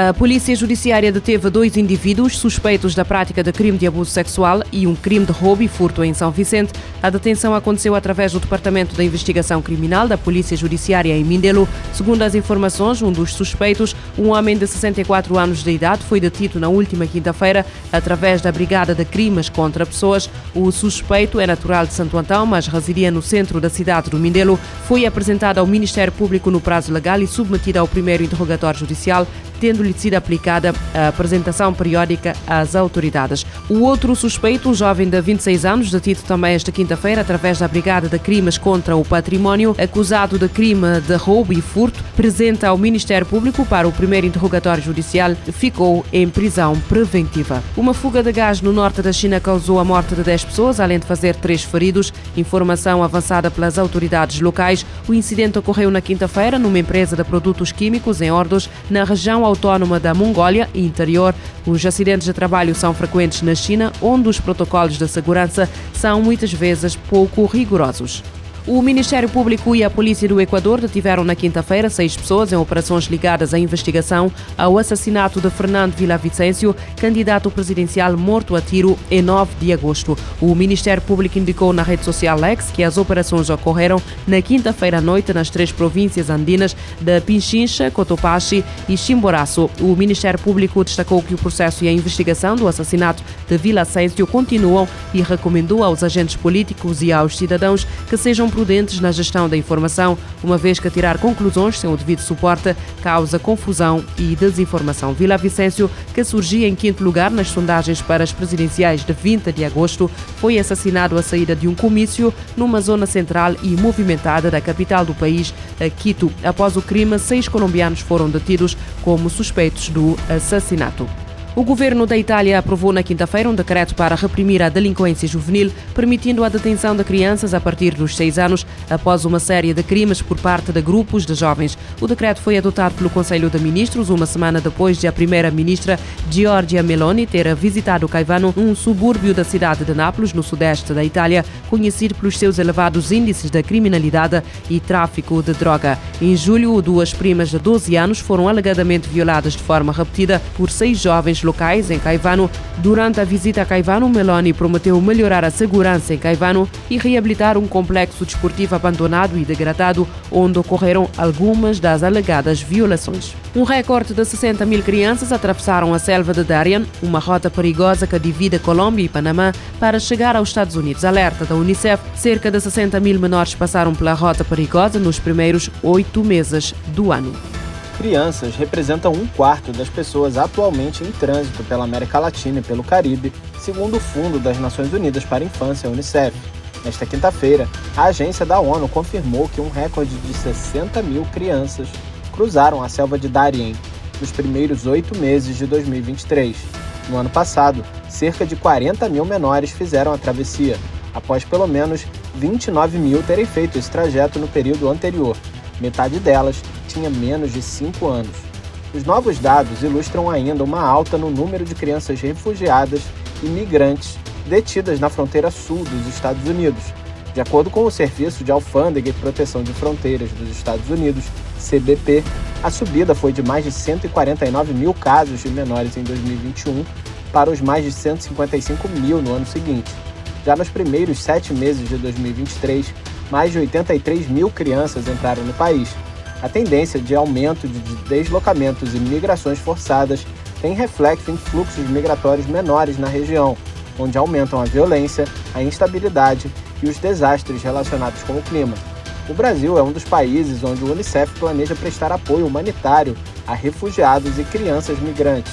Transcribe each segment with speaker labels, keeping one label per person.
Speaker 1: A Polícia Judiciária deteve dois indivíduos suspeitos da prática de crime de abuso sexual e um crime de roubo e furto em São Vicente. A detenção aconteceu através do Departamento da Investigação Criminal da Polícia Judiciária em Mindelo. Segundo as informações, um dos suspeitos, um homem de 64 anos de idade, foi detido na última quinta-feira através da Brigada de Crimes contra Pessoas. O suspeito é natural de Santo Antão, mas residia no centro da cidade do Mindelo. Foi apresentado ao Ministério Público no prazo legal e submetido ao primeiro interrogatório judicial tendo-lhe sido aplicada a apresentação periódica às autoridades. O outro suspeito, um jovem de 26 anos, detido também esta quinta-feira através da Brigada de Crimes contra o Património, acusado de crime de roubo e furto, presente ao Ministério Público para o primeiro interrogatório judicial, ficou em prisão preventiva. Uma fuga de gás no norte da China causou a morte de 10 pessoas, além de fazer três feridos. Informação avançada pelas autoridades locais. O incidente ocorreu na quinta-feira numa empresa de produtos químicos em Ordos, na região autónoma da Mongólia interior. Os acidentes de trabalho são frequentes na China, onde os protocolos de segurança são muitas vezes pouco rigorosos. O Ministério Público e a Polícia do Equador detiveram na quinta-feira seis pessoas em operações ligadas à investigação ao assassinato de Fernando Vicencio, candidato presidencial morto a tiro em 9 de agosto. O Ministério Público indicou na rede social Lex que as operações ocorreram na quinta-feira à noite nas três províncias andinas de Pinchincha, Cotopaxi e Chimboraço. O Ministério Público destacou que o processo e a investigação do assassinato de Vicencio continuam e recomendou aos agentes políticos e aos cidadãos que sejam prudentes na gestão da informação, uma vez que tirar conclusões sem o devido suporte causa confusão e desinformação. Vila Vicêncio, que surgia em quinto lugar nas sondagens para as presidenciais de 20 de agosto, foi assassinado à saída de um comício numa zona central e movimentada da capital do país, Quito. Após o crime, seis colombianos foram detidos como suspeitos do assassinato. O governo da Itália aprovou na quinta-feira um decreto para reprimir a delinquência juvenil, permitindo a detenção de crianças a partir dos seis anos após uma série de crimes por parte de grupos de jovens. O decreto foi adotado pelo Conselho de Ministros uma semana depois de a primeira-ministra Giorgia Meloni ter visitado Caivano, um subúrbio da cidade de Nápoles, no sudeste da Itália, conhecido pelos seus elevados índices de criminalidade e tráfico de droga. Em julho, duas primas de 12 anos foram alegadamente violadas de forma repetida por seis jovens locais em Caivano. Durante a visita a Caivano, Meloni prometeu melhorar a segurança em Caivano e reabilitar um complexo desportivo abandonado e degradado, onde ocorreram algumas das alegadas violações. Um recorde de 60 mil crianças atravessaram a selva de Darien, uma rota perigosa que divide Colômbia e Panamá, para chegar aos Estados Unidos. Alerta da Unicef: cerca de 60 mil menores passaram pela rota perigosa nos primeiros oito meses do ano
Speaker 2: crianças representam um quarto das pessoas atualmente em trânsito pela América Latina e pelo Caribe, segundo o Fundo das Nações Unidas para a Infância, UNICEF. Nesta quinta-feira, a agência da ONU confirmou que um recorde de 60 mil crianças cruzaram a selva de Darien nos primeiros oito meses de 2023. No ano passado, cerca de 40 mil menores fizeram a travessia, após pelo menos 29 mil terem feito esse trajeto no período anterior, metade delas tinha menos de 5 anos. Os novos dados ilustram ainda uma alta no número de crianças refugiadas e migrantes detidas na fronteira sul dos Estados Unidos. De acordo com o Serviço de Alfândega e Proteção de Fronteiras dos Estados Unidos, CBP, a subida foi de mais de 149 mil casos de menores em 2021 para os mais de 155 mil no ano seguinte. Já nos primeiros sete meses de 2023, mais de 83 mil crianças entraram no país, a tendência de aumento de deslocamentos e migrações forçadas tem reflexo em fluxos migratórios menores na região, onde aumentam a violência, a instabilidade e os desastres relacionados com o clima. O Brasil é um dos países onde o Unicef planeja prestar apoio humanitário a refugiados e crianças migrantes.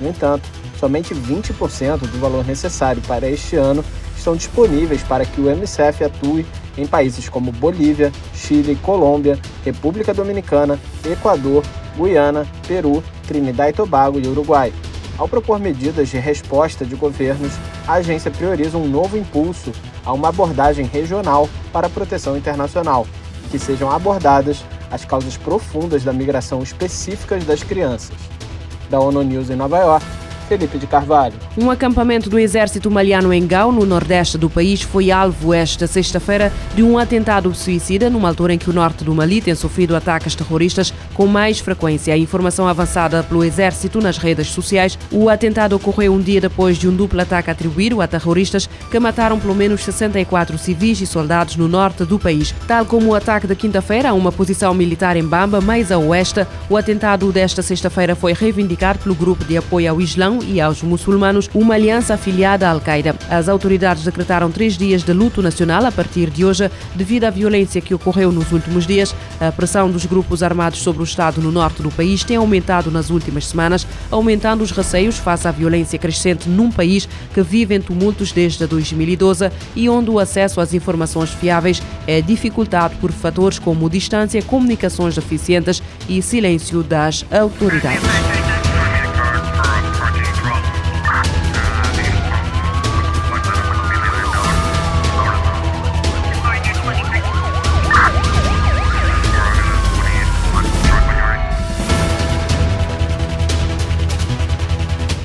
Speaker 2: No entanto, somente 20% do valor necessário para este ano estão disponíveis para que o Unicef atue em países como Bolívia, Chile, Colômbia, República Dominicana, Equador, Guiana, Peru, Trinidad e Tobago e Uruguai. Ao propor medidas de resposta de governos, a agência prioriza um novo impulso a uma abordagem regional para a proteção internacional, que sejam abordadas as causas profundas da migração específicas das crianças. Da ONU News em Nova York, Felipe de Carvalho.
Speaker 1: Um acampamento do exército maliano em Gao, no nordeste do país, foi alvo esta sexta-feira de um atentado suicida, numa altura em que o norte do Mali tem sofrido ataques terroristas com mais frequência. A informação avançada pelo exército nas redes sociais, o atentado ocorreu um dia depois de um duplo ataque atribuído a terroristas que mataram pelo menos 64 civis e soldados no norte do país. Tal como o ataque de quinta-feira a uma posição militar em Bamba, mais a oeste, o atentado desta sexta-feira foi reivindicado pelo grupo de apoio ao Islão e aos muçulmanos uma aliança afiliada à Al-Qaeda. As autoridades decretaram três dias de luto nacional a partir de hoje, devido à violência que ocorreu nos últimos dias. A pressão dos grupos armados sobre o Estado no norte do país tem aumentado nas últimas semanas, aumentando os receios face à violência crescente num país que vive em tumultos desde 2012 e onde o acesso às informações fiáveis é dificultado por fatores como distância, comunicações deficientes e silêncio das autoridades.